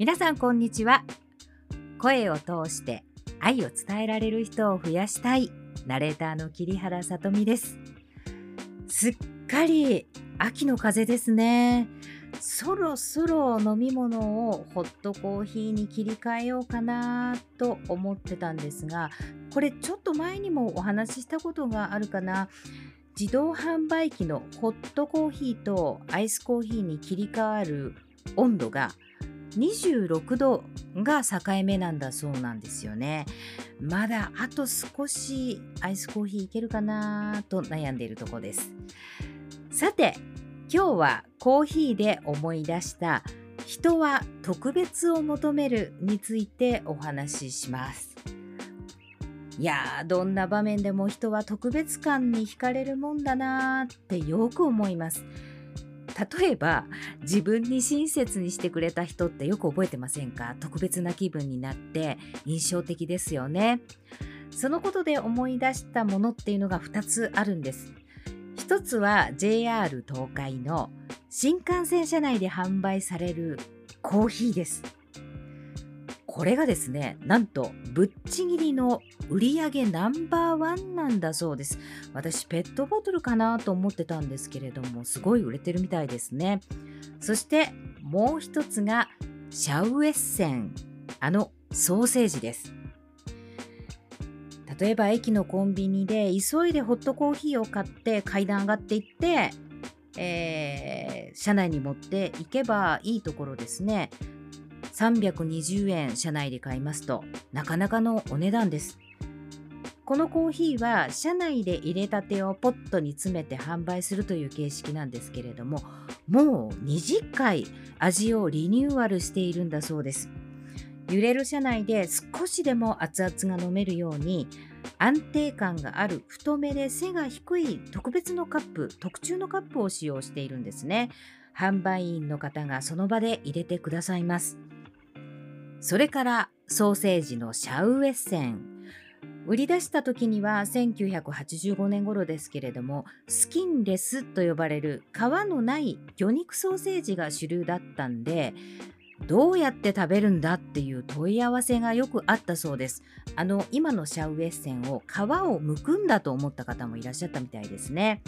皆さんこんにちは。声を通して愛を伝えられる人を増やしたい。ナレーターの桐原さとみです。すっかり秋の風ですね。そろそろ飲み物をホットコーヒーに切り替えようかなと思ってたんですがこれちょっと前にもお話ししたことがあるかな。自動販売機のホットコーヒーとアイスコーヒーに切り替わる温度が26度が境目なんだそうなんですよね。まだあと少しアイスコーヒーいけるかなと悩んでいるところです。さて今日はコーヒーで思い出した人は特別を求めるについてお話しします。いやーどんな場面でも人は特別感に惹かれるもんだなーってよく思います。例えば自分に親切にしてくれた人ってよく覚えてませんか？特別な気分になって印象的ですよね。そのことで思い出したものっていうのが2つあるんです。一つは JR 東海の新幹線車内で販売されるコーヒーです。これがですねなんとぶっちぎりの売り上げナンバーワンなんだそうです。私ペットボトルかなと思ってたんですけれどもすごい売れてるみたいですね。そしてもう一つがシャウエッセン。あのソーセージです。例えば駅のコンビニで急いでホットコーヒーを買って階段上がっていってえー、車内に持っていけばいいところですね。320円車内で買いますとなかなかのお値段です。このコーヒーは車内で入れたてをポットに詰めて販売するという形式なんですけれどももう20回味をリニューアルしているんだそうです。揺れる車内で少しでも熱々が飲めるように安定感がある太めで背が低い特別のカップ特注のカップを使用しているんですね販売員の方がその場で入れてくださいますそれからソーセージのシャウエッセン。売り出した時には1985年頃ですけれどもスキンレスと呼ばれる皮のない魚肉ソーセージが主流だったんでどうやって食べるんだっていう問い合わせがよくあったそうです。あの今のシャウエッセンを皮を剥くんだと思った方もいらっしゃったみたいですね。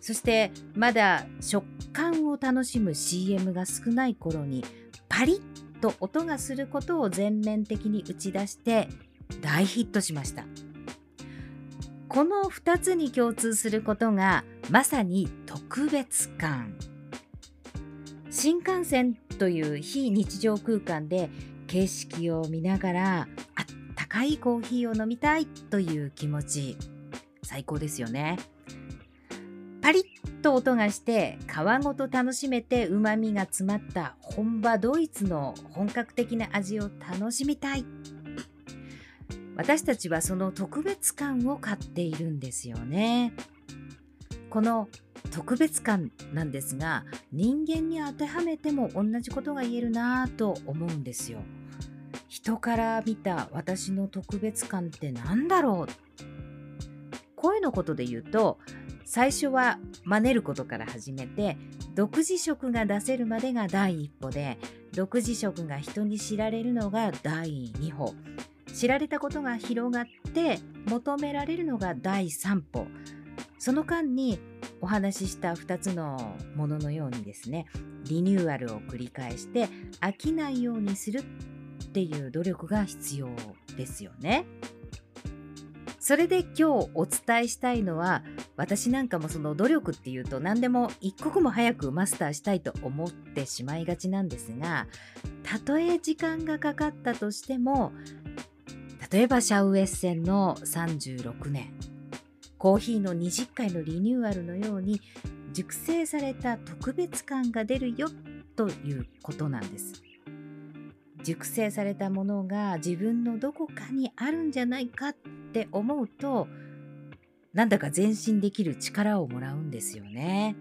そしてまだ食感を楽しむ CM が少ない頃にパリッと音がすることを全面的に打ち出して大ヒットしました。この2つに共通することがまさに特別感。新幹線という非日常空間で景色を見ながらあったかいコーヒーを飲みたいという気持ち。最高ですよね。パリッと音がして皮ごと楽しめてうまみが詰まった本場ドイツの本格的な味を楽しみたい。私たちはその特別感を買っているんですよね。この特別感なんですが人間に当てはめても同じことが言えるなぁと思うんですよ。人から見た私の特別感って何だろう？声のことで言うと最初は真似ることから始めて独自色が出せるまでが第一歩で独自色が人に知られるのが第二歩知られたことが広がって求められるのが第三歩その間にお話しした2つのもののようにですねリニューアルを繰り返して飽きないようにするっていう努力が必要ですよね。それで今日お伝えしたいのは私なんかもその努力っていうと何でも一刻も早くマスターしたいと思ってしまいがちなんですがたとえ時間がかかったとしても例えばシャウエッセンの36年コーヒーの20回のリニューアルのように熟成された特別感が出るよということなんです。熟成されたものが自分のどこかにあるんじゃないかっって思うとなんだか前進できる力をもらうんですよね。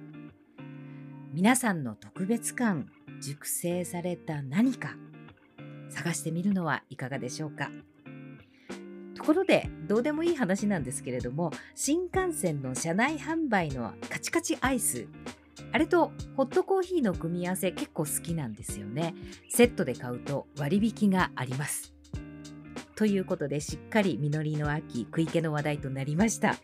皆さんの特別感熟成された何か探してみるのはいかがでしょうかところでどうでもいい話なんですけれども新幹線の車内販売のカチカチアイスあれとホットコーヒーの組み合わせ結構好きなんですよね。セットで買うと割引があります。ということでしっかり実りの秋食い気の話題となりました。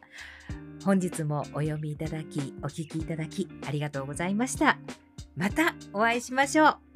本日もお読みいただきお聞きいただきありがとうございました。またお会いしましょう。